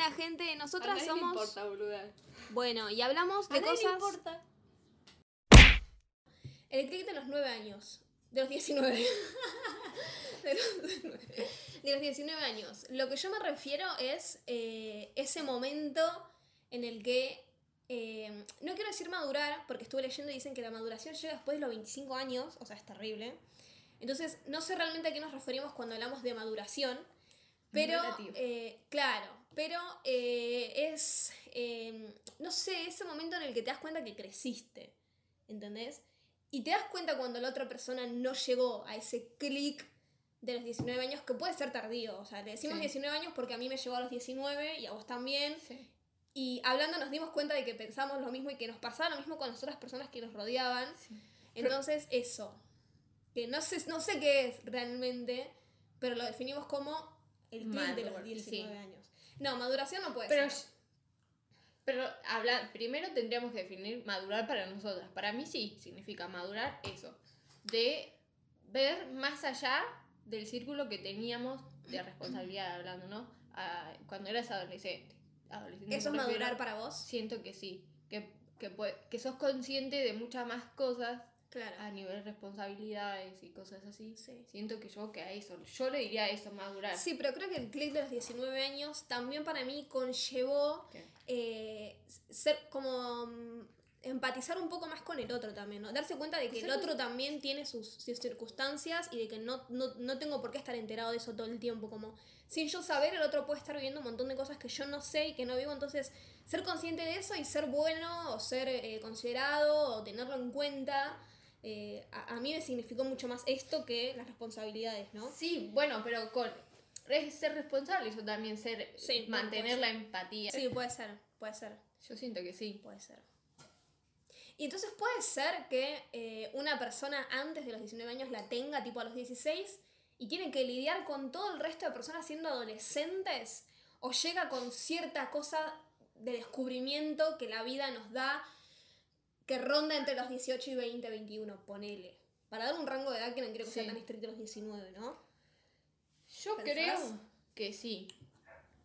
buena gente. Nosotras a nadie somos. le importa, boluda. Bueno, y hablamos A de nadie cosas. importa. El click de los 9 años. De los 19. de, los, de los 19 años. Lo que yo me refiero es eh, ese momento en el que. eh, no quiero decir madurar, porque estuve leyendo y dicen que la maduración llega después de los 25 años, o sea, es terrible. Entonces, no sé realmente a qué nos referimos cuando hablamos de maduración, pero, eh, claro, pero eh, es, eh, no sé, ese momento en el que te das cuenta que creciste, ¿entendés? Y te das cuenta cuando la otra persona no llegó a ese clic de los 19 años, que puede ser tardío, o sea, le decimos Sí. 19 años porque a mí me llegó a los 19 y a vos también, Sí. y hablando nos dimos cuenta de que pensamos lo mismo y que nos pasaba lo mismo con las otras personas que nos rodeaban, Sí. entonces eso, que no sé, no sé qué es realmente, pero lo definimos como el clic de los Madura, 19 sí. años. No, maduración no puede Pero, ser. pero habla, primero tendríamos que definir madurar para nosotras. Para mí sí significa madurar eso. De ver más allá del círculo que teníamos de responsabilidad hablando, ¿no? Ah, cuando eras adolescente. Adolescente ¿Eso es madurar para vos? Siento que sí. Que, que, que sos consciente de muchas más cosas Claro. a nivel de responsabilidades y cosas así. Sí. Siento que yo que a eso, yo le diría eso, madurar. Sí, pero creo que el clic de los 19 años también para mí conllevó eh, ser como mm, empatizar un poco más con el otro también, ¿no? Darse cuenta de que el otro también tiene sus, sus circunstancias y de que no, no, no tengo por qué estar enterado de eso todo el tiempo, como sin yo saber el otro puede estar viviendo un montón de cosas que yo no sé y que no vivo, entonces ser consciente de eso y ser bueno o ser eh, considerado o tenerlo en cuenta, eh, a, a mí me significó mucho más esto que las responsabilidades, ¿no? Sí, bueno, pero con ser responsable, eso también ser Sí, mantener la empatía. Sí, puede ser, puede ser. Yo siento que sí. Puede ser. Y entonces puede ser que eh, una persona antes de los 19 años la tenga tipo a los 16 y tiene que lidiar con todo el resto de personas siendo adolescentes o llega con cierta cosa de descubrimiento que la vida nos da que ronda entre los 18 y 20, 21, ponele. Para dar un rango de edad que no quiero que sea tan estricto los 19, ¿no? Yo ¿Pensás? creo que sí.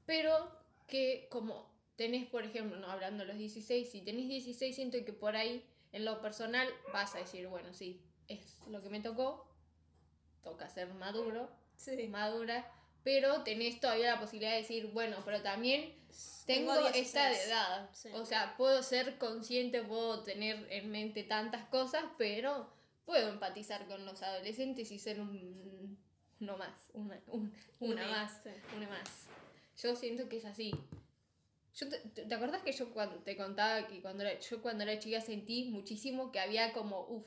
Pero que como tenés, por ejemplo, no hablando de los 16, si tenés 16, siento que por ahí, en lo personal, vas a decir, bueno, sí, es lo que me tocó, toca ser maduro, Sí. madura, pero tenés todavía la posibilidad de decir, bueno, pero también tengo, Tengo esta 16. edad. Sí. O sea, puedo ser consciente, puedo tener en mente tantas cosas, pero puedo empatizar con los adolescentes y ser un uno más, una, un- una Una, más, sí. una más. Yo siento que es así. Yo te, te- ¿te acordás que yo cuando te contaba que cuando era, yo cuando era chica sentí muchísimo que había como, uff,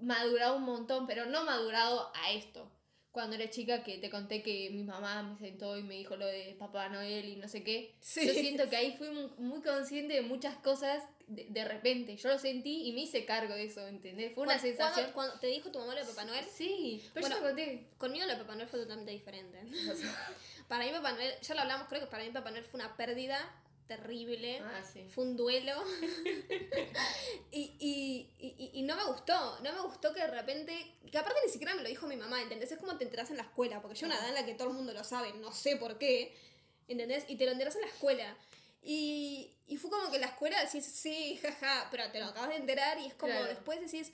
madurado un montón, pero no madurado a esto. Cuando era chica que te conté que mi mamá me sentó y me dijo lo de Papá Noel y no sé qué. Sí. Yo siento que ahí fui mu- muy consciente de muchas cosas de, de repente. Yo lo sentí y me hice cargo de eso, ¿entendés? Fue una ¿Cuándo- sensación... cuándo- cuando te dijo tu mamá lo de Papá Noel? Sí, pero Bueno, yo te conté. Conmigo lo de Papá Noel fue totalmente diferente. Para mí Papá Noel, ya lo hablamos, creo que para mí Papá Noel fue una pérdida terrible. Ah, sí. Fue un duelo. y, y, y, y no me gustó. No me gustó que de repente. Que aparte ni siquiera me lo dijo mi mamá, ¿entendés? Es como te enteras en la escuela. Porque yo una edad en la que todo el mundo lo sabe, no sé por qué. ¿Entendés? Y te lo enteras en la escuela. Y, y fue como que en la escuela decís, sí, jaja, pero te lo acabas de enterar y es como Claro. después decís,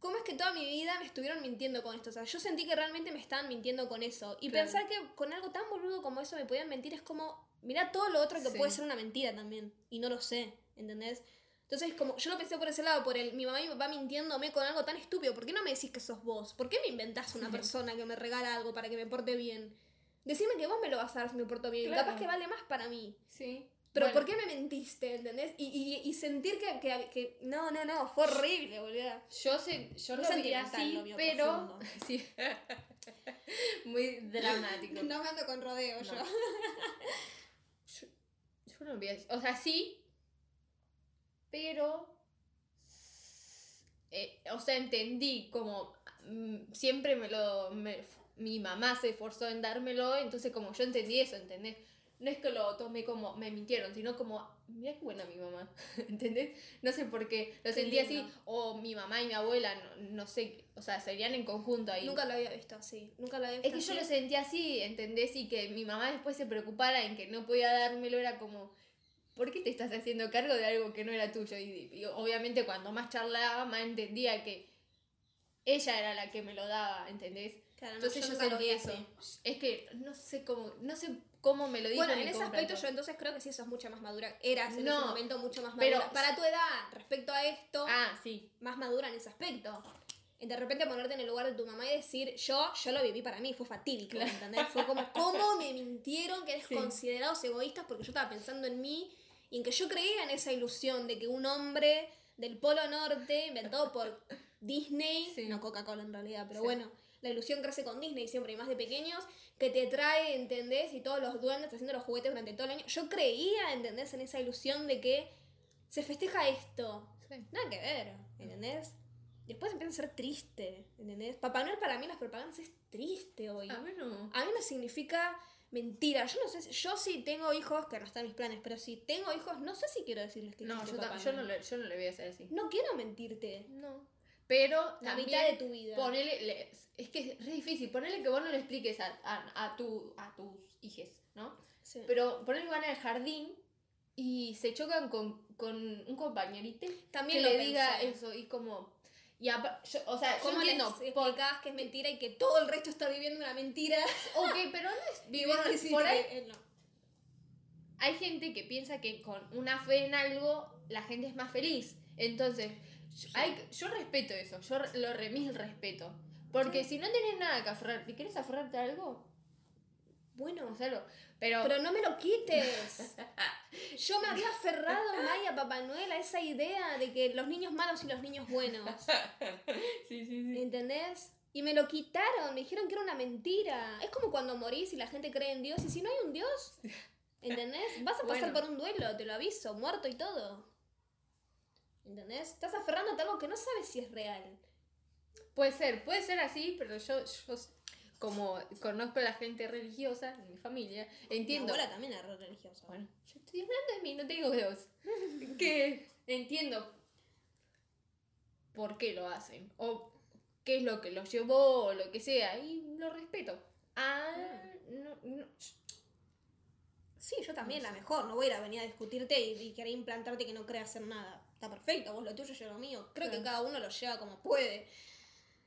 ¿cómo es que toda mi vida me estuvieron mintiendo con esto? O sea, yo sentí que realmente me estaban mintiendo con eso. Y Claro. pensar que con algo tan boludo como eso me podían mentir es como, mira todo lo otro que Sí. puede ser una mentira también. Y no lo sé, ¿entendés? Entonces, como yo lo pensé por ese lado, por el mi mamá y mi papá mintiéndome con algo tan estúpido. ¿Por qué no me decís que sos vos? ¿Por qué me inventás una persona que me regala algo para que me porte bien? Decime que vos me lo vas a dar si me porto bien. Claro. Capaz que vale más para mí. Sí. Pero Bueno, ¿por qué me mentiste? ¿Entendés? Y, y, y sentir que, que, que- No, no, no, fue horrible, boludo. Yo, sé, yo Muy lo sentimental así, lo pero... Sí. Muy dramático. No me ando con rodeo. No. Yo, no. O sea, sí, pero... eh, o sea, entendí como... mm, siempre me lo... mi mamá se esforzó en dármelo, entonces como yo entendí eso, ¿entendés? No es que lo tomé como me mintieron, sino como, mira qué buena mi mamá, ¿entendés? No sé por qué lo Qué sentí así, o mi mamá y mi abuela, no, no sé, o sea, serían en conjunto ahí. Nunca lo había visto así. Nunca lo había Es visto que yo lo sentí así, ¿entendés? Y que mi mamá después se preocupara en que no podía dármelo, era como, ¿por qué te estás haciendo cargo de algo que no era tuyo? Y, y obviamente cuando más charlaba, más entendía que ella era la que me lo daba, ¿entendés? Claro, no, Entonces yo, lo sentí eso. Es que no sé cómo, no sé cómo me lo dijo. Bueno, en ese aspecto yo entonces creo que sí sos mucho más madura. Eras en No, ese momento mucho más pero- madura. Para tu edad, respecto a esto, Ah, sí. más madura en ese aspecto. Y de repente ponerte en el lugar de tu mamá y decir, yo, yo lo viví para mí, fue fatídico, ¿entendés? Fue como, ¿cómo me mintieron que eres Sí. considerados egoístas? Porque yo estaba pensando en mí y en que yo creía en esa ilusión de que un hombre del Polo Norte, inventado por Disney, Sí. no Coca-Cola en realidad, pero Sí. bueno, la ilusión crece con Disney siempre, y más de pequeños, que te trae, ¿entendés? Y todos los duendes haciendo los juguetes durante todo el año. Yo creía, ¿entendés? En esa ilusión de que se festeja esto. Sí. Nada que ver, ¿entendés? Después empieza a ser triste, ¿entendés? Papá Noel para mí las propagandas es triste hoy. A mí no. A mí me significa mentira. Yo no sé, si- yo sí tengo hijos, que no están mis planes, pero si tengo hijos, no sé si quiero decirles que No, yo, Papá tam- yo, no Noel. le, yo no le voy a hacer así. No quiero mentirte. No. Pero La también mitad de tu vida. Ponele, le- es que es re difícil. Ponele que vos no le expliques a, a, a tu, a tus hijes, ¿no? Sí. Pero ponele que van al jardín y se chocan con, con un compañerito También que lo le diga pensé. eso y como... Y yo- o sea, yo ¿Cómo les entiendo, por, explicás que es mentira y que todo el resto está viviendo una mentira? ok, pero no es decís por ahí él no. hay gente que piensa que con una fe en algo la gente es más feliz. Entonces, yo, hay- yo respeto eso, yo lo remil respeto. Porque si no tenés nada que aferrar, ¿te quieres aferrarte a algo? Bueno, Hazlo. Pero, pero no me lo quites. Yo me había aferrado, Maya, a Papá Noel, a esa idea de que los niños malos y los niños buenos. sí, sí, sí. ¿Entendés? Y me lo quitaron, me dijeron que era una mentira. Es como cuando morís y la gente cree en Dios. Y si no hay un Dios, ¿entendés? Vas a pasar Bueno. por un duelo, te lo aviso, muerto y todo. ¿Entendés? Estás aferrándote a algo que no sabes si es real. Puede ser, puede ser así, pero yo, yo como conozco a la gente religiosa en mi familia, Mi entiendo. abuela también era re religiosa. Bueno, yo estoy hablando de mí, no te digo de vos. que entiendo por qué lo hacen, o qué es lo que los llevó, o lo que sea, y lo respeto. Ah, no, no. Sí, yo también, la mejor. No voy a ir a venir a discutirte y, y querer implantarte que no creas en nada. Está perfecto, vos lo tuyo, yo lo mío. Creo que cada uno lo lleva como puede.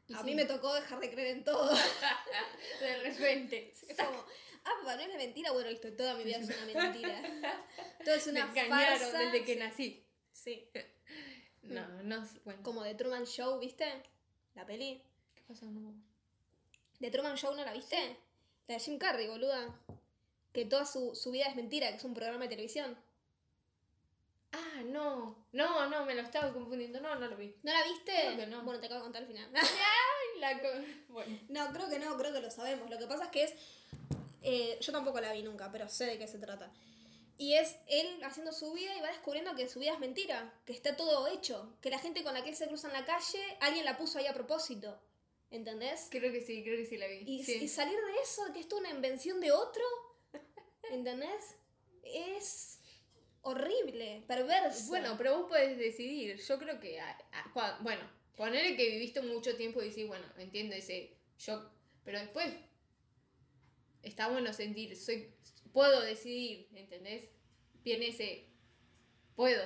Y A sí. mí me tocó dejar de creer en todo. De repente. Es como, ah, papá, no es mentira. Bueno, listo, toda mi vida es una mentira. Todo es Me una engañaron farsa. desde que nací. Sí. No, no, bueno. Como The Truman Show, ¿viste? La peli. ¿Qué pasa? No. ¿The Truman Show no la viste? La de Jim Carrey, boluda. Que toda su, su vida es mentira, que es un programa de televisión. Ah, no. No, no, me lo estaba confundiendo. No, no lo vi. ¿No la viste? Creo que no. Bueno, te acabo de contar al final. Ay, la Bueno. no, creo que no, creo que lo sabemos. Lo que pasa es que es. eh, yo tampoco la vi nunca, pero sé de qué se trata. Y es él haciendo su vida y va descubriendo que su vida es mentira, que está todo hecho, que la gente con la que él se cruza en la calle, alguien la puso ahí a propósito. ¿Entendés? Creo que sí, creo que sí la vi. Y, sí. y salir de eso, que esto es una invención de otro, ¿entendés? Es horrible, perverso. Bueno, pero vos podés decidir. Yo creo que. a- a- cua- bueno, ponerle que viviste mucho tiempo y decís, bueno, entiendo ese shock. Pero después. Está bueno sentir. Soy. Puedo decidir, ¿entendés? Viene ese. Puedo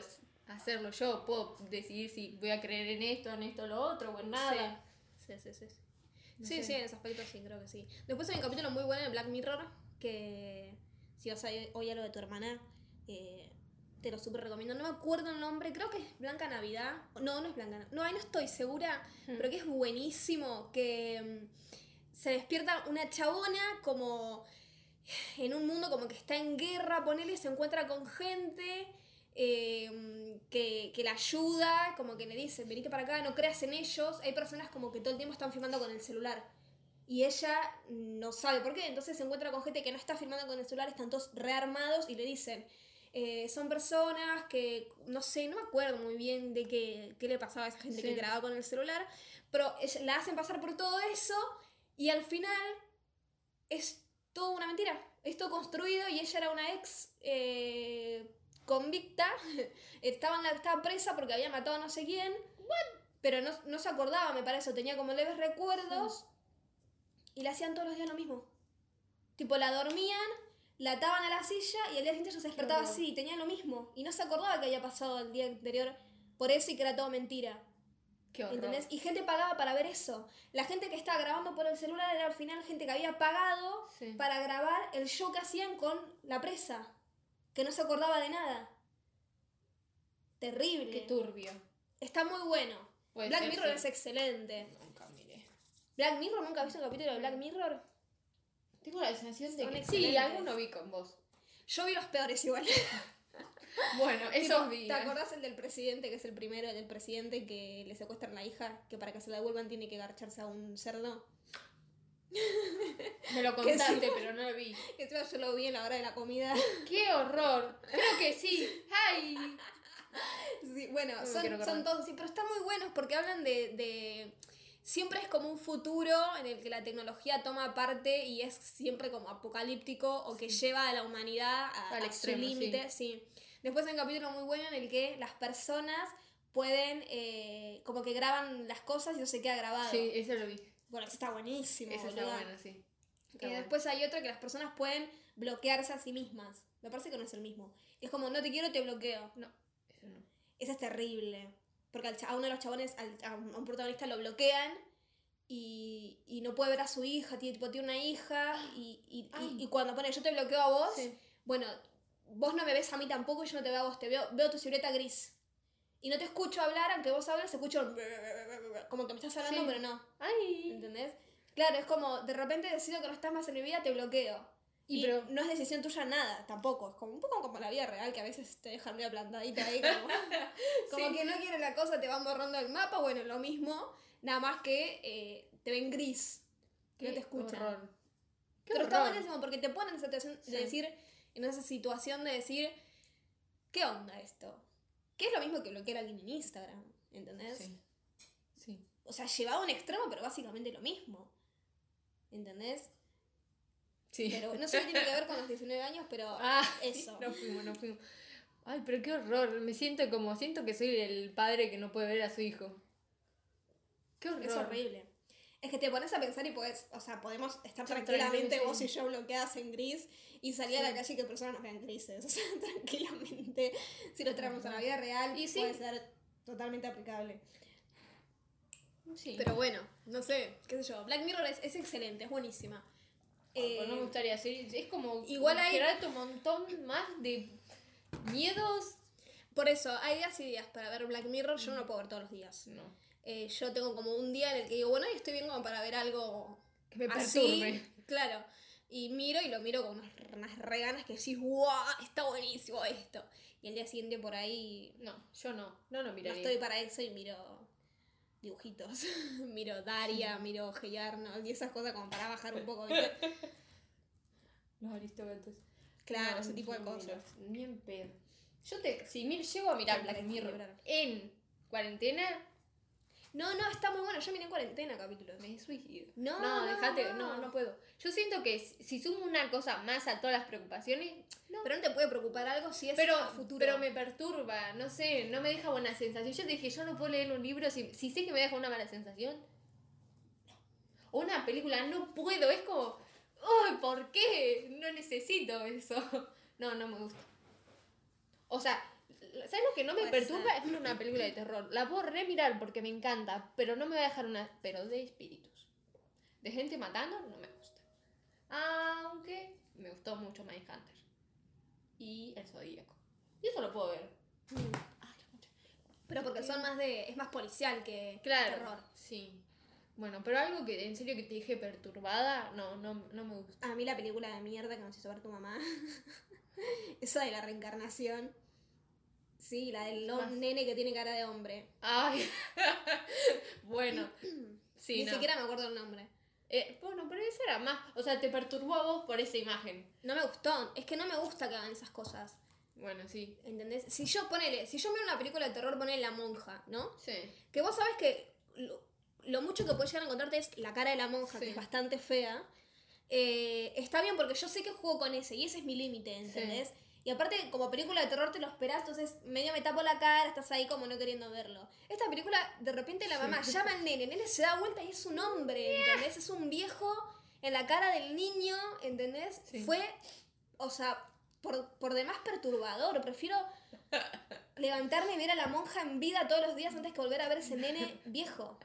hacerlo yo. Puedo decidir si voy a creer en esto, en esto, lo otro o en nada. Sí, sí, sí. Sí, No sí, sí, en ese aspecto sí, creo que sí. Después hay un capítulo muy bueno de Black Mirror que si vas a oír a lo de tu hermana, eh, te lo súper recomiendo. No me acuerdo el nombre, creo que es Blanca Navidad. No, no es Blanca Navidad. No, ahí no estoy segura, Hmm. pero que es buenísimo. Que mm, se despierta una chabona como en un mundo como que está en guerra, ponele, se encuentra con gente eh, que, que la ayuda, como que le dice, venite para acá, no creas en ellos. Hay personas como que todo el tiempo están filmando con el celular. Y ella no sabe por qué, entonces se encuentra con gente que no está filmando con el celular, están todos rearmados y le dicen, eh, son personas que, no sé, no me acuerdo muy bien de qué, qué le pasaba a esa gente Sí. que grababa con el celular, pero la hacen pasar por todo eso y al final es toda una mentira. esto construido y ella era una ex eh, convicta, estaba, en la- estaba presa porque había matado a no sé quién, pero no, no se acordaba, me parece, tenía como leves recuerdos y le hacían todos los días lo mismo. Tipo, la dormían, la ataban a la silla y el día siguiente ella se despertaba horror. así y tenía lo mismo. Y no se acordaba que había pasado el día anterior por eso y que era todo mentira. Qué horror. ¿Entendés? Y gente pagaba para ver eso. La gente que estaba grabando por el celular era al final gente que había pagado Sí. para grabar el show que hacían con la presa. Que no se acordaba de nada. Terrible. Qué turbio. Está muy bueno. Puede Black ser, Mirror sí. es excelente. Nunca miré. Black Mirror, ¿nunca viste un capítulo de Black Mirror? Tengo la sensación de Son que sí, excelentes. alguno vi con vos. Yo vi los peores igual. Bueno, esos vi. ¿Te ¿eh? acordás el del presidente, que es el primero, el del presidente que le secuestran la hija, que para que se la devuelvan tiene que garcharse a un cerdo? Me lo contaste, sí. pero no lo vi. Que encima yo lo vi en la hora de la comida. ¡Qué horror! Creo que sí. ¡Ay! Sí, bueno, No son, son todos así, pero están muy buenos porque hablan de, de- Siempre es como un futuro en el que la tecnología toma parte y es siempre como apocalíptico o que lleva a la humanidad a, Al a extremo, su sí. límite. Sí. Después hay un capítulo muy bueno en el que las personas pueden, eh, como que graban las cosas y eso se queda grabado. Sí, ese lo vi. Bueno, eso está buenísimo. Ese está bueno, sí. Está bueno. después hay otro que las personas pueden bloquearse a sí mismas. Me parece que no es el mismo. Es como, no te quiero, te bloqueo. No, eso no. Ese es terrible. Porque al a uno de los chabones, al- a un a un protagonista lo bloquean y, y no puede ver a su hija, tiene, tipo, tiene una hija y, y- Ay. y- y cuando pone yo te bloqueo a vos, Sí. bueno, vos no me ves a mí tampoco y yo no te veo a vos, te veo, veo tu silueta gris. Y no te escucho hablar, aunque vos hables, escucho un como que me estás hablando, Sí. pero no. ¡Ay! ¿Entendés? Claro, es como, de repente decido que no estás más en mi vida, te bloqueo. Y Y, pero- no es decisión tuya nada, tampoco. Es como un poco como la vida real, que a veces te dejan medio plantadita ahí, como, como Sí. que no quieren la cosa, te van borrando el mapa. Bueno, lo mismo, nada más que eh, te ven gris, que no te escuchan. horror. Qué Pero está buenísimo porque te ponen en esa situación Sí. de decir, en esa situación de decir, ¿qué onda esto? Que es lo mismo que bloquear a alguien en Instagram, ¿entendés? Sí. Sí. O sea, llevado a un extremo, pero básicamente lo mismo. ¿Entendés? Sí. Pero no sé qué tiene que ver con los 19 años, pero Ah, eso. No fuimos, no fuimos. Ay, pero qué horror. Me siento como, siento que soy el padre que no puede ver a su hijo. Qué horror. Es horrible. Es que te pones a pensar y podés, o sea, podemos estar tranquilamente vos y yo bloqueadas en gris y salir a Sí. la calle y que personas nos vean grises. O sea, tranquilamente, si lo traemos a la vida real, Y sí. puede ser totalmente aplicable. Sí. Pero bueno, no sé, qué sé yo. Black Mirror es, es excelente, es buenísima. Eh, no me gustaría ser. Es como. igual hay- un montón más de miedos. por eso, hay días y días para ver Black Mirror, yo no lo puedo ver todos los días. No. Eh, yo tengo como un día en el que digo, bueno, hoy estoy bien como para ver algo Que me así, perturbe. claro. Y miro y lo miro con unas, unas reganas que decís, ¡guau! Está buenísimo esto. Y el día siguiente por ahí No, yo no. No, no no miraría. estoy para eso y miro dibujitos. miro Daria, miro Hey Arnold y esas cosas como para bajar un poco. ¿viste? Los aristogatos. Claro, No, ese tipo de cosas. miro, Ni en pedo. Yo te. Si mir- llego a mirar Black Mirror en cuarentena, No, no, está muy bueno. Yo miré en cuarentena capítulos. me suicido. No, no, no, déjate, no. no. no, puedo. Yo siento que si sumo una cosa más a todas las preocupaciones, Pero no te puede preocupar algo si es pero, futuro. pero me perturba, no sé, no me deja buena sensación. Yo te dije, yo no puedo leer un libro si, si sé que me deja una mala sensación. O una película, no puedo, es como, ¡ay, ¿por qué? No necesito eso. No, no me gusta. O sea, ¿sabes lo que no me Puede perturba? ser. Es una película de terror. La puedo remirar porque me encanta, pero no me va a dejar una... Pero de espíritus. De gente matando, no me gusta. Aunque me gustó mucho Mindhunter. Y El Zodíaco. Y eso lo puedo ver. Mm. Pero porque son más de. es más policial que Claro. terror. Sí. Bueno, pero algo que en serio que te dije perturbada, no, no, no me gusta. A mí la película de mierda que nos hizo ver tu mamá. Esa de la reencarnación. Sí, la del Más. nene que tiene cara de hombre. Ay. bueno. Sí, Ni no. siquiera me acuerdo el nombre. Eh, bueno, pero esa era más. O sea, te perturbó a vos por esa imagen. No me gustó. Es que no me gusta que hagan esas cosas. Bueno, sí. ¿Entendés? Si yo ponele, si yo miro una película de terror, ponele La Monja, ¿no? Sí. Que vos sabés que lo, lo mucho que puedes llegar a encontrarte es la cara de la monja, Sí. que es bastante fea. eh, está bien porque yo sé que juego con ese y ese es mi límite, ¿entendés? Y aparte, como película de terror te lo esperás, entonces medio me tapo la cara, estás ahí como no queriendo verlo. Esta película, de repente la mamá llama al nene, el nene se da vuelta y es un hombre, ¿entendés? Es un viejo en la cara del niño, ¿entendés? Sí. Fue, o sea, por, por demás perturbador. Prefiero levantarme y ver a la monja en vida todos los días antes que volver a ver ese nene viejo,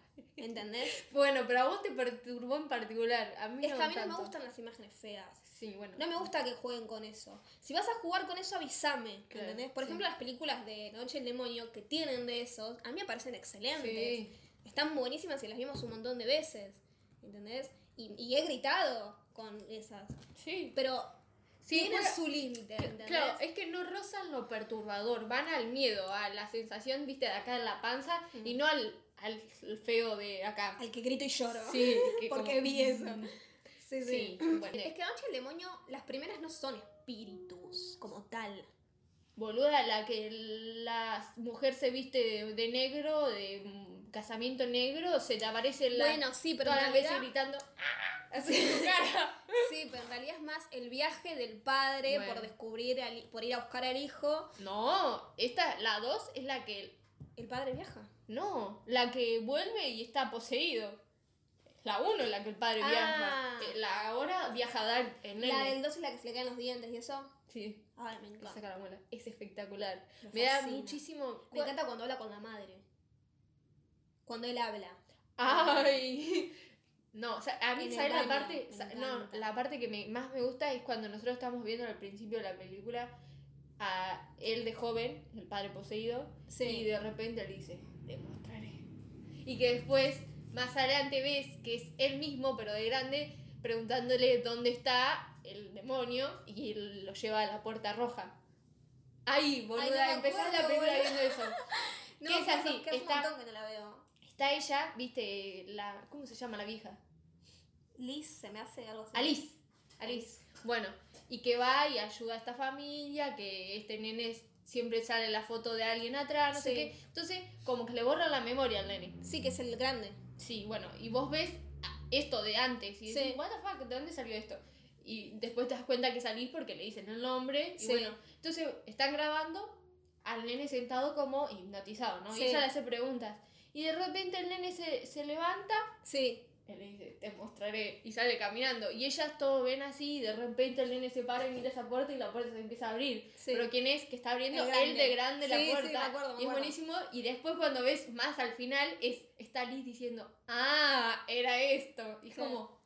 ¿entendés? Bueno, pero a vos te perturbó en particular. A mí Es no que a mí no me gustan las imágenes feas. Sí, bueno. No me gusta que jueguen con eso. Si vas a jugar con eso, avísame. Claro, ¿entendés? Por sí. ejemplo, las películas de Noche del Demonio que tienen de esos, a mí me parecen excelentes. Sí. Están buenísimas y las vimos un montón de veces. ¿Entendés? Y, y he gritado con esas. Sí. Pero Sí, tiene su límite. ¿entendés? Claro, es que no rozan lo perturbador, van al miedo, a la sensación, viste, de acá en la panza y no al, al feo de acá. Al que grito y lloro. Sí, que Porque como- vi eso. Sí, Sí, sí. bueno. Es que Noche del Demonio, las primeras no son espíritus como tal. Boluda, la que la mujer se viste de, de negro, de casamiento negro, se te aparece la, Bueno, sí, pero todas las veces gritando ¡Ah! así en tu cara. Sí, pero en realidad es más el viaje del padre Bueno. por descubrir, al- por ir a buscar al hijo. No, esta, la 2 es la que. El padre viaja. No, la que vuelve y está poseído. La 1 es la que el padre Ah. viaja. Eh, La ahora viaja a dar el nene. La del 2 es la que se le caen los dientes y eso. Sí, Ay, me encanta. saca la muela. Es espectacular. Me Me da muchísimo. Me encanta cuando habla con la madre. Cuando él habla. Ay. No, o sea, a mí, En ¿sabes la parte? No, la parte que me, más me gusta es cuando nosotros estamos viendo al principio de la película a él de joven, el padre poseído, Sí. y de repente le dice, te mostraré. Y que después, más adelante ves que es él mismo, pero de grande, preguntándole dónde está el demonio y él lo lleva a la puerta roja. Ay, boluda, empezás la película viendo eso. No, ¿Qué es así? Que Está- un montón que no la veo. Está ella, viste, la. ¿Cómo se llama la vieja? Liz se me hace algo así. Alice. Alice. Bueno, y que va y ayuda a esta familia, que este nene es- siempre sale la foto de alguien atrás, no sé Sí. qué. Entonces, como que le borra la memoria al nene. Sí, que es el grande. Sí, bueno, y vos ves esto de antes y decís, Sí. what the fuck, ¿de dónde salió esto? Y después te das cuenta que salís porque le dicen el nombre. Y Sí. bueno, entonces están grabando al nene sentado como hipnotizado, ¿no? Y ella le hace preguntas. Y de repente el nene se, se levanta Sí. Él le dice, te mostraré. Y sale caminando. Y ellas todo ven así. Y de repente el nene se para y mira esa puerta y la puerta se empieza a abrir. Sí. Pero ¿quién es que está abriendo? El Él de grande Sí, la sí, puerta. me acuerdo, me y es buenísimo. Y después cuando ves más al final, es está Liz diciendo, ah, era esto. Y es Sí. como,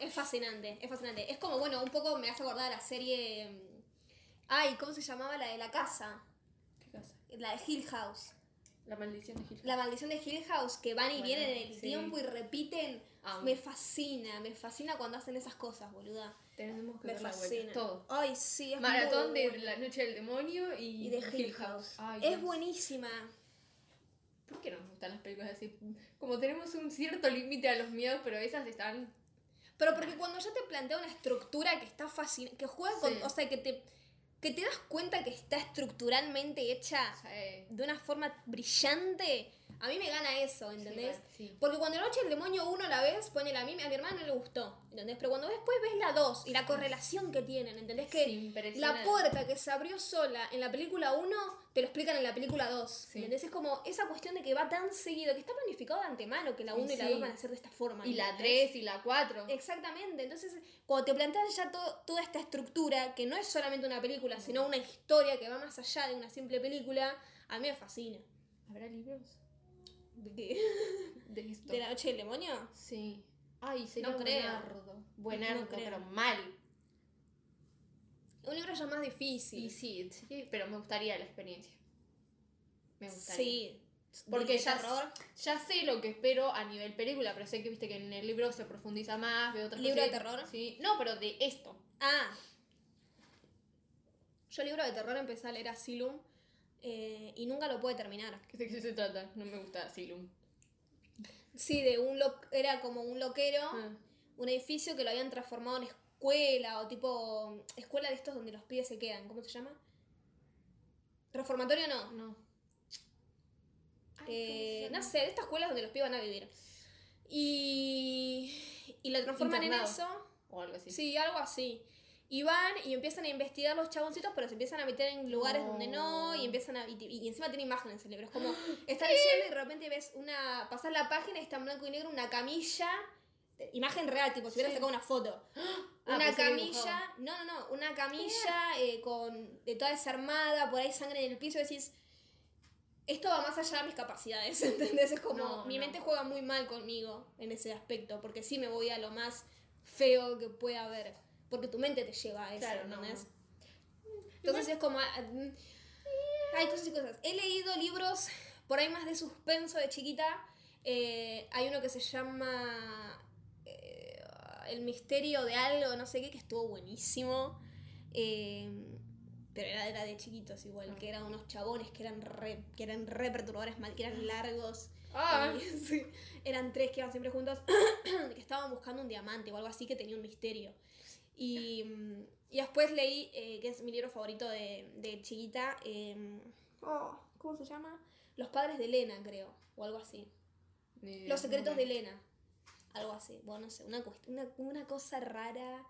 Es fascinante, es fascinante. Es como, bueno, un poco me hace acordar a la serie. mm, Ay, ¿cómo se llamaba la de la casa? ¿qué cosa? La de Hill House. La maldición de Hill. La maldición de Hill House, que van y Bueno, vienen en el sí. tiempo y repiten. Amo. Me fascina, me fascina cuando hacen esas cosas, boluda. Tenemos que Me ver fascina. Todo. Ay, sí, es Maratón muy de buena. La Noche del Demonio y, Y de Hill House. Ay, es Dios. buenísima. ¿Por qué nos gustan las películas así? Como tenemos un cierto límite a los miedos, pero esas están Pero porque cuando ya te plantea una estructura que está fascinante, que juega con. Sí. O sea, que te, que te das cuenta que está estructuralmente hecha de una forma brillante, a mí me gana eso, ¿entendés? Sí. Porque cuando Noche del Demonio 1 la ves, ponele a mí, a mi hermana no le gustó, ¿entendés? Pero cuando después ves la 2 y la correlación que tienen, ¿entendés? Que la puerta que se abrió sola en la película 1, te lo explican en la película 2, Sí. ¿entendés? Es como esa cuestión de que va tan seguido, que está planificado de antemano que la Sí, 1 y la. 2 van a ser de esta forma. Y la. 3 y la 4. Exactamente, entonces cuando te plantean ya to- toda esta estructura, que no es solamente una película, sino una historia que va más allá de una simple película, a mí me fascina. ¿Habrá libros ¿De qué? de esto? ¿De la noche del demonio? Sí. Ay, sería No buenardo. Buenardo, No pero mal. Un libro ya más difícil. Y sí, sí, pero me gustaría la experiencia. Me gustaría. Sí. Porque ¿De ya, ya sé lo que espero a nivel película, pero sé que viste que en el libro se profundiza más, veo otras ¿Libro de terror? Sí. No, pero de esto. Ah. Yo libro de terror empecé a leer Asylum eh, y nunca lo pude terminar. ¿Qué sé qué se trata? No me gusta Asylum. Sí, de un lo- era como un loquero, Ah. un edificio que lo habían transformado en escuela o tipo escuela de estos donde los pibes se quedan. ¿Cómo se llama? Reformatorio no. No. Ay, Eh, ¿cómo se no sé, de estas escuelas donde los pibes van a vivir. Y, y lo transforman Internado. en eso. o algo así. Sí, algo así. Y van y empiezan a investigar los chaboncitos, pero se empiezan a meter en lugares donde no, y empiezan a. Y, y encima tiene imágenes el libro. Es como. Estás leyendo y de repente ves una. Pasas la página y está en blanco y negro una camilla. Imagen real, tipo, si hubieras Sí. sacado una foto. Ah, una camilla. No, no, no. Una camilla eh, con. de toda desarmada, por ahí sangre en el piso, decís. Esto va más allá de mis capacidades, ¿entendés? Es como. No, mi no. mente juega muy mal conmigo en ese aspecto, porque sí me voy a lo más feo que pueda haber. Porque tu mente te lleva a eso, Claro, no. Entonces es como. ah, mm, Hay cosas y cosas. He leído libros por ahí más de suspenso de chiquita. Eh, hay uno que se llama. eh, El misterio de algo, no sé qué, que estuvo buenísimo. Eh, pero era, era de chiquitos igual, Ah. que eran unos chabones que eran re, que eran re perturbadores mal, que eran largos. Ah, Y, sí, eran tres que iban siempre juntos, que estaban buscando un diamante o algo así que tenía un misterio. Y, y después leí, eh, que es mi libro favorito de, de chiquita, eh, oh, ¿cómo se llama? Los padres de Elena, creo, o algo así. ni Los secretos de Elena, algo así. Bueno, no sé, una, una, una cosa rara.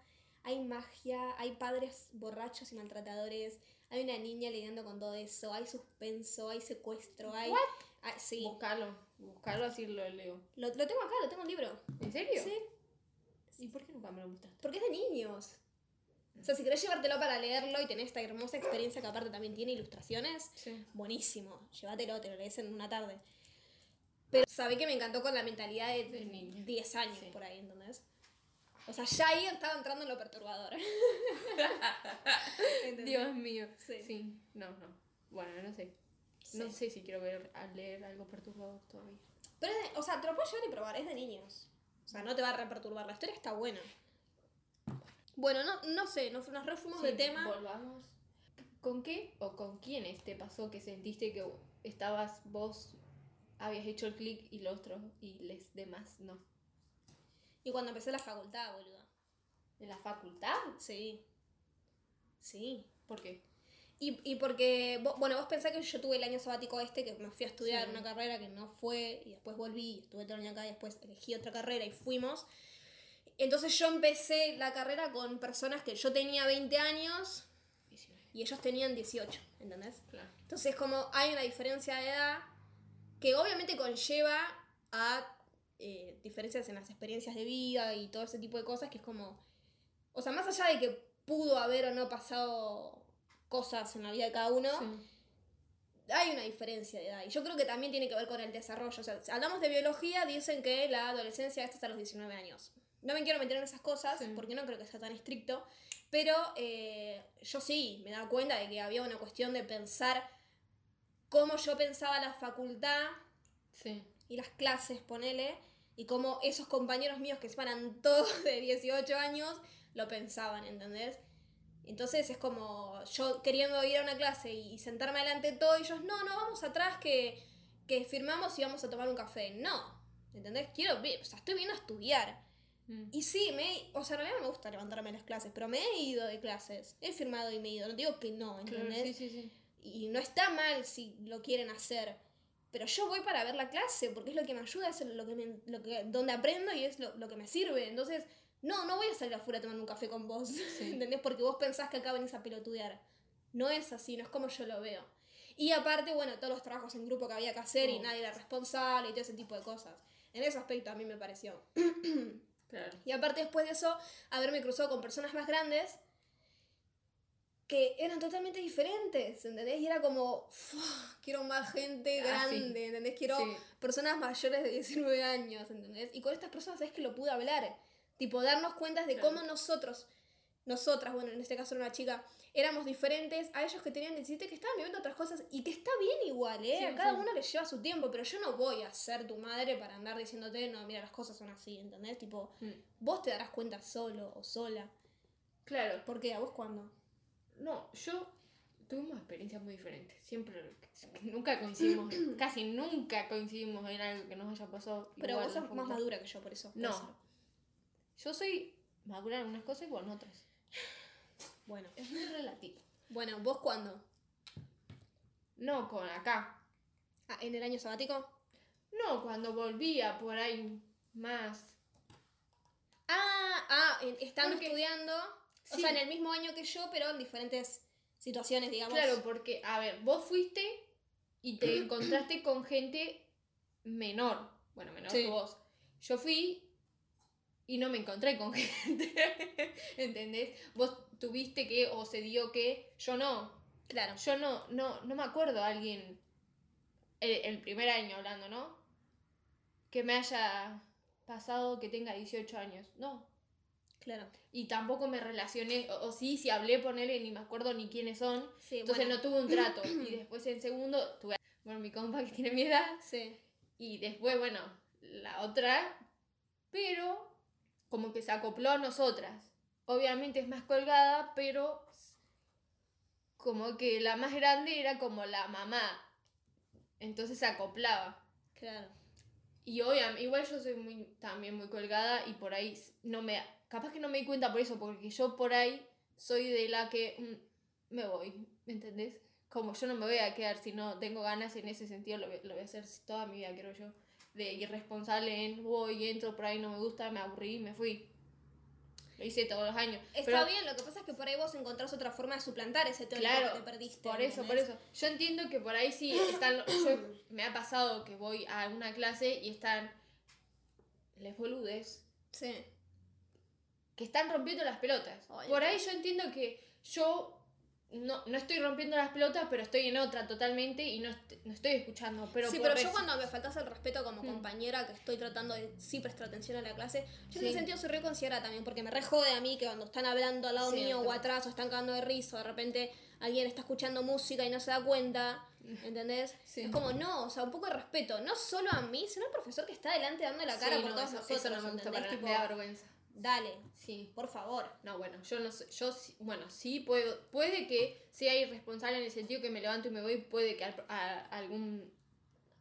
Hay magia, hay padres borrachos y maltratadores, hay una niña lidiando con todo eso, hay suspenso, hay secuestro, hay... Ah, sí, Buscarlo, buscarlo así lo leo. lo, lo tengo acá, lo tengo en libro. ¿En serio? Sí, ¿Y por qué nunca me lo mostraste? porque es de niños. O sea, si querés llevártelo para leerlo y tener esta hermosa experiencia que aparte también tiene ilustraciones, Sí. buenísimo. Llévatelo, te lo lees en una tarde. Pero sabé que me encantó con la mentalidad de De niño. 10 años Sí. por ahí, ¿entendés? O sea, ya ahí estaba entrando en lo perturbador. Dios mío. Sí. Sí. No, no. Bueno, no sé. No sé si quiero ver, leer algo perturbador todavía. Pero, es de- o sea, te lo puedes llevar y probar, es de niños. O sea, no te va a reperturbar. La historia está buena. Bueno, no, no sé, nos, nos refuimos Sí, de tema. Volvamos. ¿Con qué o con quiénes te pasó que sentiste que estabas vos, habías hecho el clic y los otros y les demás no? Y cuando empecé la facultad, boludo. ¿En la facultad? Sí. Sí. ¿Por qué? Y, y porque, bueno, vos pensás que yo tuve el año sabático este, que me fui a estudiar Sí. una carrera que no fue, y después volví, estuve todo el año acá, y después elegí otra carrera y fuimos. Entonces yo empecé la carrera con personas que yo tenía 20 años 19. y ellos tenían 18, ¿entendés? Claro. Entonces como hay una diferencia de edad que obviamente conlleva a eh, diferencias en las experiencias de vida y todo ese tipo de cosas que es como, o sea, más allá de que pudo haber o no pasado cosas en la vida de cada uno, Sí. hay una diferencia de edad. Y yo creo que también tiene que ver con el desarrollo. O sea, si hablamos de biología, dicen que la adolescencia es hasta los 19 años. No me quiero meter en esas cosas, Sí. porque no creo que sea tan estricto. Pero eh, yo sí me daba cuenta de que había una cuestión de pensar cómo yo pensaba la facultad Sí. y las clases, ponele, y cómo esos compañeros míos que eran todos de 18 años lo pensaban, ¿entendés? Entonces es como yo queriendo ir a una clase y sentarme adelante de todo, y ellos, no, no, vamos atrás que, que firmamos y vamos a tomar un café. No, ¿entendés? Quiero, o sea, estoy viendo a estudiar. Mm. Y sí, me, o sea, en realidad no me gusta levantarme a las clases, pero me he ido de clases, he firmado y me he ido, no digo que no, Claro, ¿entendés? sí, sí, sí. Y no está mal si lo quieren hacer. Pero yo voy para ver la clase, porque es lo que me ayuda, es lo que me- lo que, donde aprendo y es lo, lo que me sirve. Entonces, no, no voy a salir afuera a tomar un café con vos, ¿entendés? Porque vos pensás que acá venís a pelotudear. No es así, no es como yo lo veo. Y aparte, bueno, todos los trabajos en grupo que había que hacer y Oh. nadie era responsable y todo ese tipo de cosas. En ese aspecto a mí me pareció. Claro. Y aparte después de eso, haberme cruzado con personas más grandes que eran totalmente diferentes, ¿entendés? Y era como, "Fua, quiero más gente Ah, sí. grande, ¿entendés? Quiero Sí. personas mayores de 19 años, ¿entendés? Y con estas personas es que lo pude hablar, tipo, darnos cuenta de cómo nosotros, nosotras, bueno, en este caso era una chica, éramos diferentes a ellos que tenían 17 que estaban viviendo otras cosas y que está bien igual, ¿eh? Sí, a cada sí. uno le lleva su tiempo, pero yo no voy a ser tu madre para andar diciéndote, no, mira, las cosas son así, ¿entendés? Tipo, Mm. vos te darás cuenta solo o sola. Claro. ¿Por qué? ¿A vos cuándo? No, yo tuvimos experiencias muy diferentes. Siempre, nunca coincidimos, casi nunca coincidimos en algo que nos haya pasado. Pero igual vos sos más madura que yo, por eso. No. Yo soy madura en unas cosas y en otras. Bueno. Es muy relativo. Bueno, ¿vos cuándo? No con acá. Ah, ¿En el año sabático? No, cuando volvía por ahí más. Ah, a en- estando Porque- estudiando, o Sí. sea, en el mismo año que yo, pero en diferentes situaciones, digamos. Claro, porque, a ver, vos fuiste y te encontraste con gente menor. Bueno, menor Sí. que vos. Yo fui y no me encontré con gente. ¿Entendés? Vos tuviste que, o se dio que, yo no. Claro. Yo no, no, no me acuerdo a alguien, el, el primer año hablando, ¿no? Que me haya pasado que tenga 18 años. No. Claro. Y tampoco me relacioné, o, o sí, si hablé, ponele, ni me acuerdo ni quiénes son. Sí, Entonces bueno. no tuve un trato. Y después en segundo tuve, bueno, mi compa que tiene mi edad. Sí. Y después, bueno, la otra. Pero como que se acopló a nosotras. Obviamente es más colgada, pero como que la más grande era como la mamá. Entonces se acoplaba. Claro. Y obviamente, igual yo soy muy, también muy colgada y por ahí no me... Capaz que no me di cuenta por eso, porque yo por ahí soy de la que mm, me voy, ¿me entendés? Como yo no me voy a quedar si no tengo ganas en ese sentido, lo, voy- lo voy a hacer toda mi vida, creo yo. De irresponsable en voy, entro por ahí, no me gusta, me aburrí, me fui. Lo hice todos los años. Está pero- bien, lo que pasa es que por ahí vos encontrás otra forma de suplantar ese tiempo Claro, que te perdiste. Por eso, por ¿entendés? eso. Yo entiendo que por ahí sí están. yo, me ha pasado que voy a una clase y están. Les boludes. Sí. Que están rompiendo las pelotas. Ay, por no. ahí yo entiendo que yo. No, no estoy rompiendo las pelotas, pero estoy en otra totalmente y no, est- no estoy escuchando. Pero sí, pero yo cuando me faltas el respeto como Mm. compañera, que estoy tratando de sí prestar atención a la clase, yo en Sí. ese sentido soy reconsiderada también, porque me re jode a mí que cuando están hablando al lado mío o atrás o están cagando de risa, de repente alguien está escuchando música y no se da cuenta, ¿entendés? Sí. Es como, no, o sea, un poco de respeto, no solo a mí, sino al profesor que está adelante dando la cara Sí, por no, todos eso, nosotros, eso no me gusta ¿entendés? para Tipo. Me da vergüenza. Dale, Sí. por favor. No, bueno, yo no sé, yo bueno, sí puedo, puede que sea irresponsable en el sentido que me levanto y me voy, puede que al- a, algún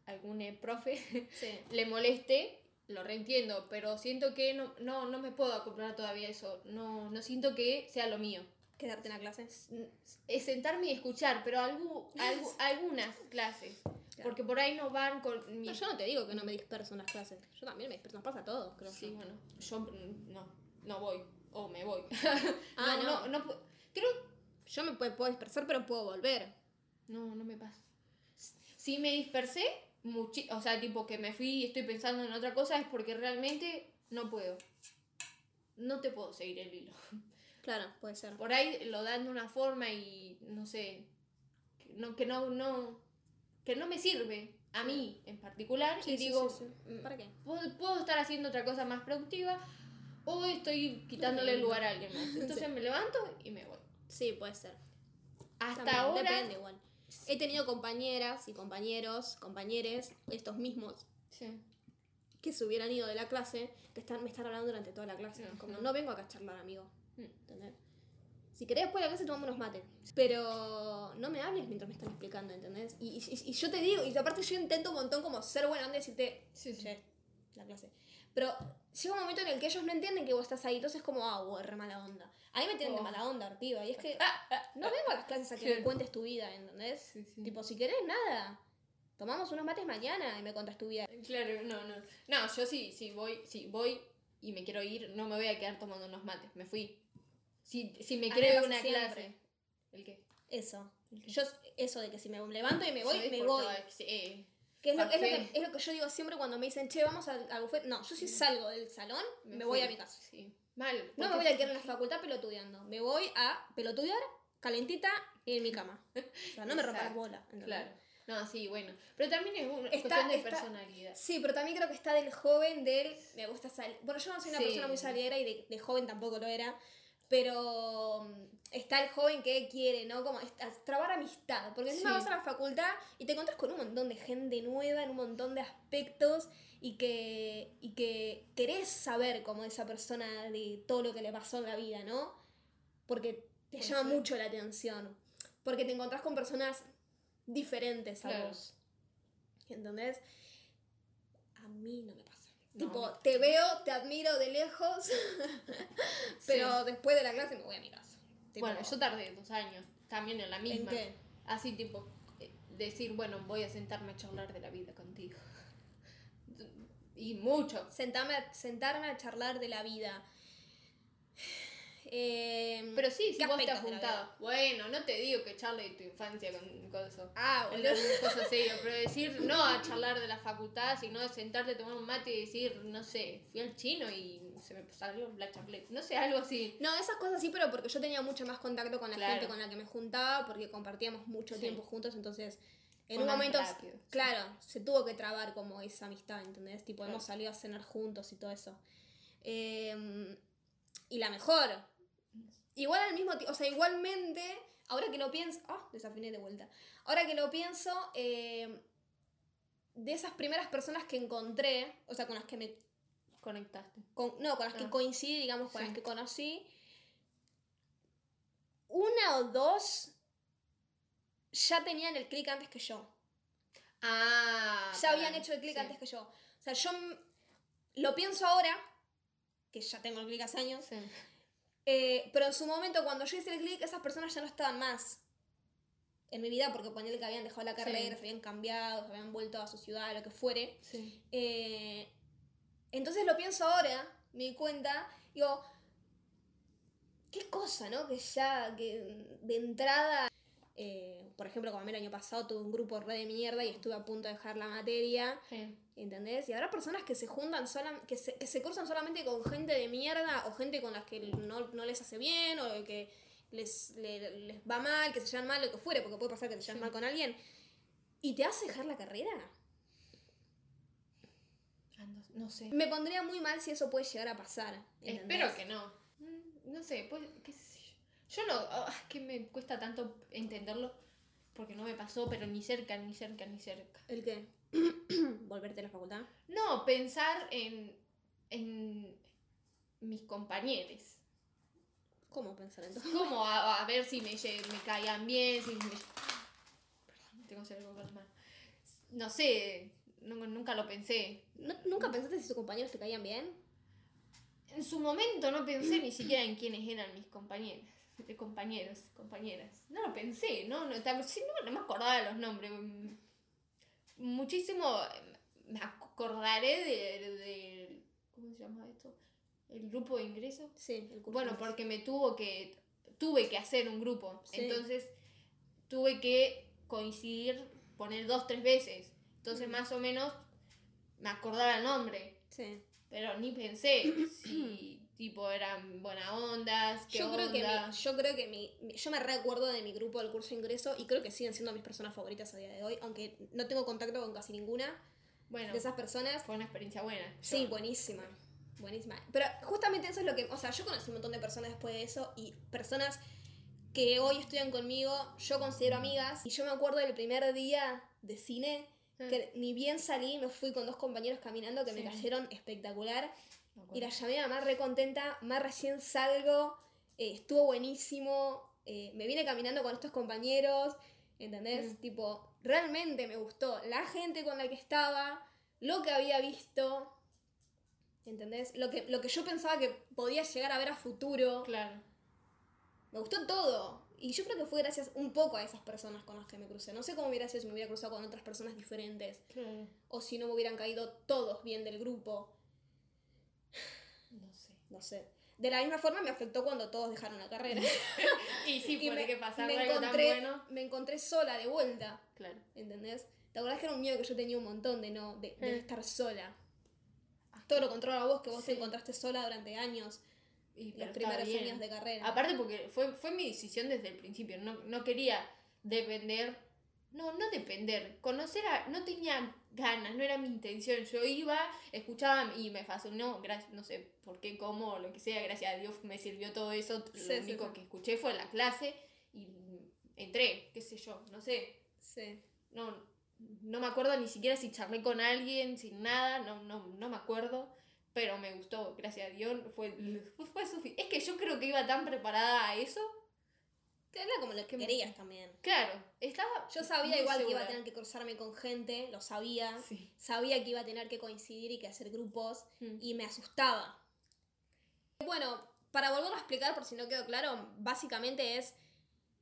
algún eh, profe Sí. le moleste, lo reentiendo, pero siento que no, no, no me puedo acoplar todavía eso, no, no siento que sea lo mío. Quedarte en la clase. Es sentarme y escuchar, pero algu- algu- algunas clases, porque por ahí no van con mi... No, yo no te digo que no me disperso en las clases. Yo también me disperso, nos pasa a todos, creo. Sí, yo. bueno, yo no, no voy, o me voy. Ah, no, no. no, no creo Yo me puedo, puedo dispersar, pero puedo volver. No, no me pasa. Si me dispersé, muchi o sea, tipo que me fui y estoy pensando en otra cosa, es porque realmente no puedo. No te puedo seguir el hilo. Claro, puede ser. Por ahí lo dan de una forma y no sé, que no, que no, no, que no me sirve a mí en particular. Sí, y sí, digo, sí, mm, ¿Para qué? Puedo, puedo estar haciendo otra cosa más productiva o estoy quitándole el lugar a alguien más. Entonces me levanto y me voy. Sí, puede ser. Hasta También, ahora... Depende igual. He tenido compañeras y compañeros, compañeres, estos mismos, que se hubieran ido de la clase, que están, me están hablando durante toda la clase. Como no vengo acá a charlar, amigo. Mm. ¿Entendés? Si querés después de la clase tomamos unos mates. Pero no me hables mientras me están explicando, ¿entendés? Y, y- y yo te digo, y aparte yo intento un montón como ser buena onda y decirte, Sí, sí. che, la clase. Pero llega un momento en el que ellos no entienden que vos estás ahí, entonces es como, ah, güey, re mala onda. A mí me tienen de Oh. mala onda, piba. Y es que no vengo a las clases a que me Claro. cuentes tu vida, ¿entendés? Sí, sí. Tipo, si querés, nada. Tomamos unos mates mañana y me contas tu vida. Claro, no, no. No, yo sí, sí voy, sí voy y me quiero ir, no me voy a quedar tomando unos mates, me fui. Si, si me pasa una siempre. clase. ¿El qué? Eso. ¿El qué? Yo, eso de que si me levanto y me voy, me voy. sí, Que es lo, ¿Por es, lo que, es lo que yo digo siempre cuando me dicen, che, vamos al, al buffet. No, yo si salgo del salón, me, voy fui. a mi casa. Sí. Mal. No me voy a quedar en la facultad pelotudeando. Me voy a pelotudear, calentita y en mi cama. O sea, no me rompa bolas. ¿entendés? Claro. No, sí, bueno. Pero también es una Está- cuestión de está- personalidad. Sí, pero también creo que está del joven, del. Me gusta salir. Bueno, yo no soy una Sí. persona muy saliera y de, de joven tampoco lo era. Pero mm, está el joven que quiere, ¿no? Como trabar amistad. Porque encima Sí. vas a la facultad y te encuentras con un montón de gente nueva, en un montón de aspectos. Y que, y que querés saber como esa persona de todo lo que le pasó en la vida, ¿no? Porque te Puede llama mucho la atención. Porque te encontrás con personas diferentes a Claro. vos. ¿Entendés? A mí no me pasa. No, tipo, te veo, te admiro de lejos, pero después de la clase me voy a mi casa. Tipo, Bueno, yo tardé dos años, también en la ¿En misma. qué? Así tipo, eh, decir, bueno, voy a sentarme a charlar de la vida contigo. Y mucho. Sentarme, a- sentarme a charlar de la vida. Eh, Pero sí, si ¿qué vos la juntado. Bueno, no te digo que charle de tu infancia con cosas. Ah, las cosas serias, pero decir no a charlar de la facultad, sino sentarte a tomar un mate y decir, no sé, fui al chino y se me salió la chapleta. No sé, algo así. No, esas cosas sí, pero porque yo tenía mucho más contacto con la Claro. gente con la que me juntaba, porque compartíamos mucho Sí. tiempo juntos, entonces en Fue un momento, rápido, sí. claro, se tuvo que trabar como esa amistad, ¿entendés? Tipo, Claro. hemos salido a cenar juntos y todo eso. Eh, y la mejor. Igual al mismo tiempo, o sea, igualmente, ahora que lo pienso, ah, desafiné de vuelta. Ahora que lo pienso, eh, de esas primeras personas que encontré, o sea, con las que me Conectaste. con- no, con las que Ah. coincidí, digamos, con Sí. las que conocí, una o dos ya tenían el clic antes que yo. Ah. ya habían hecho el clic sí. antes que yo. O sea, yo lo pienso ahora, que ya tengo el clic hace años, Sí. Eh, pero en su momento cuando yo hice el clic, esas personas ya no estaban más en mi vida porque ponele que habían dejado la Sí. carrera, se habían cambiado, se habían vuelto a su ciudad, lo que fuere. Sí. Eh, entonces lo pienso ahora, me di cuenta, digo, qué cosa, ¿no? Que ya, que de entrada, eh, por ejemplo, como a mí el año pasado tuve un grupo re de mierda y estuve a punto de dejar la materia, Sí. ¿Entendés? Y habrá personas que se juntan sola, que se, que se cruzan solamente con gente de mierda o gente con las que no, no les hace bien o que les, le- les va mal, que se llevan mal, lo que fuere, porque puede pasar que te llevan Sí. mal con alguien. ¿Y te hace dejar la carrera? Ah, no, sé. Me pondría muy mal si eso puede llegar a pasar. ¿entendés? Espero que no. Mm, No sé, pues, qué sé yo. Yo no, ah, es que me cuesta tanto entenderlo porque no me pasó, pero ni cerca, ni cerca, ni cerca. ¿El qué? ¿Volverte a la facultad? No, pensar en, en mis compañeros. ¿Cómo pensar entonces? Como a, a ver si me, me caían bien, si me... Perdón, tengo que hacer algo con. No sé, nu- nunca lo pensé. ¿No- ¿Nunca pensaste si tus compañeros te caían bien? En su momento no pensé ni siquiera en quiénes eran mis compañeros. De compañeros, compañeras. No lo pensé, ¿no? No, no, no me acordaba de los nombres. Mm, Muchísimo mm, me acordaré de, de- ¿Cómo se llama esto? El grupo de ingreso. Sí, el. Bueno, porque me tuvo que. Tuve que hacer un grupo. Sí. Entonces tuve que coincidir, poner dos, tres veces. Entonces, Mm. más o menos me acordaba el nombre. Sí. Pero ni pensé si tipo eran buena ondas, qué Yo creo, que onda. mi, yo creo que mi, mi- yo me recuerdo de mi grupo del curso de ingreso y creo que siguen siendo mis personas favoritas a día de hoy, aunque no tengo contacto con casi ninguna Bueno, de esas personas. fue una experiencia buena. Sí, Yo- buenísima. Buenísima. Pero justamente eso es lo que. O sea, yo conocí un montón de personas después de eso y personas que hoy estudian conmigo, yo considero amigas. Y yo me acuerdo del primer día de cine, Ah, que ni bien salí, me fui con dos compañeros caminando que me Sí. cayeron espectacular. Y la llamé a mamá re contenta, más recién salgo, eh, estuvo buenísimo, eh, me vine caminando con estos compañeros, ¿entendés? Mm. Tipo, realmente me gustó la gente con la que estaba, lo que había visto, ¿entendés? Lo que, lo que yo pensaba que podía llegar a ver a futuro, Claro. me gustó todo. Y yo creo que fue gracias un poco a esas personas con las que me crucé. No sé cómo hubiera sido si me hubiera cruzado con otras personas diferentes. Claro. O si no me hubieran caído todos bien del grupo. No sé. De la misma forma me afectó cuando todos dejaron la carrera. Y sí, Y puede que pasar me algo tan encontré, bueno. me encontré sola de vuelta, Claro. ¿entendés? ¿Te acordás que era un miedo que yo tenía un montón de no de, de Eh. estar sola? Todo lo contrario a vos, que vos te encontraste sola durante años, Y, los primeros años de carrera. Aparte porque fue, fue mi decisión desde el principio. No, no quería depender. No, no depender. Conocer a... No tenía ganas, no era mi intención. Yo iba, escuchaba y me fascinó. Gracias, no sé por qué, cómo, lo que sea. Gracias a Dios me sirvió todo eso. Lo sí, único sí. que escuché fue la clase y entré, qué sé yo, no sé. Sí. No, no me acuerdo ni siquiera si charlé con alguien, sin nada. No, no, no me acuerdo. Pero me gustó, gracias a Dios. Fue, fue, fue sufi- Es que yo creo que iba tan preparada a eso. Era como lo que Que- querías también. Claro, estaba. Yo sabía igual que iba a tener que cruzarme con gente, lo sabía. Sí. Sabía que iba a tener que coincidir y que hacer grupos. Mm. y me asustaba. Bueno, para volverlo a explicar, por si no quedó claro, básicamente es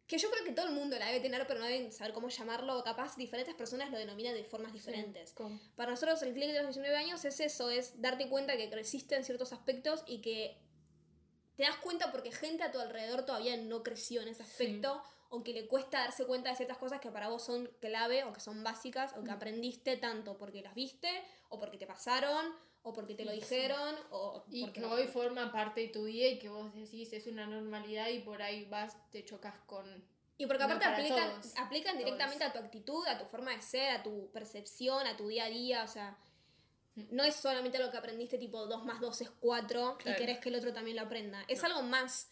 que yo creo que todo el mundo la debe tener, pero no deben saber cómo llamarlo. Capaz diferentes personas lo denominan de formas diferentes. Para nosotros el clic de los 19 años es eso, es darte cuenta que creciste en ciertos aspectos y que te das cuenta porque gente a tu alrededor todavía no creció en ese aspecto o que le cuesta darse cuenta de ciertas cosas que para vos son clave o que son básicas o que Mm. aprendiste tanto porque las viste o porque te pasaron o porque te lo dijeron o Y porque que no- hoy forma parte de tu día y que vos decís es una normalidad y por ahí vas, te chocas con... Y porque No aparte para aplican, todos. aplican Todos. directamente a tu actitud, a tu forma de ser, a tu percepción, a tu día a día, o sea, no es solamente lo que aprendiste tipo 2 más 2 es 4 y Claro. querés que el otro también lo aprenda. Es algo más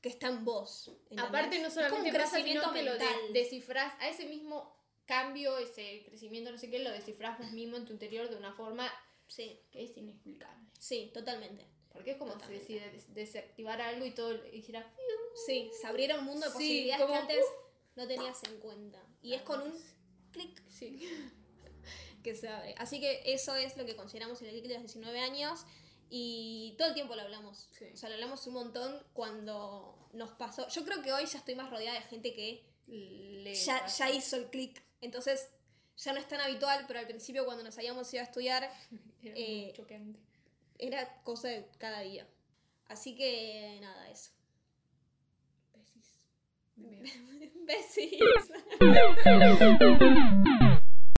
que está en vos. ¿entendés? Aparte no Es solamente pasa, sino crecimiento que lo de- mental. descifrás, a ese mismo cambio, ese crecimiento, no sé qué, lo descifrás vos mismo en tu interior de una forma Sí, que es inexplicable. sí, totalmente. Porque es como Totalmente. si des- desactivar algo y todo hiciera... "Fiu". Sí, se abriera un mundo de Sí, posibilidades como, que antes no tenías en cuenta. Y es con un clic Sí. que se abre. Así que eso es lo que consideramos el clic de los 19 años y todo el tiempo lo hablamos. Sí. O sea, lo hablamos un montón cuando nos pasó. Yo creo que hoy ya estoy más rodeada de gente que Le ya, hizo el clic. Entonces ya no es tan habitual, pero al principio cuando nos habíamos ido a estudiar Era eh, era cosa de cada día. Así que nada, eso. Besis. Besis.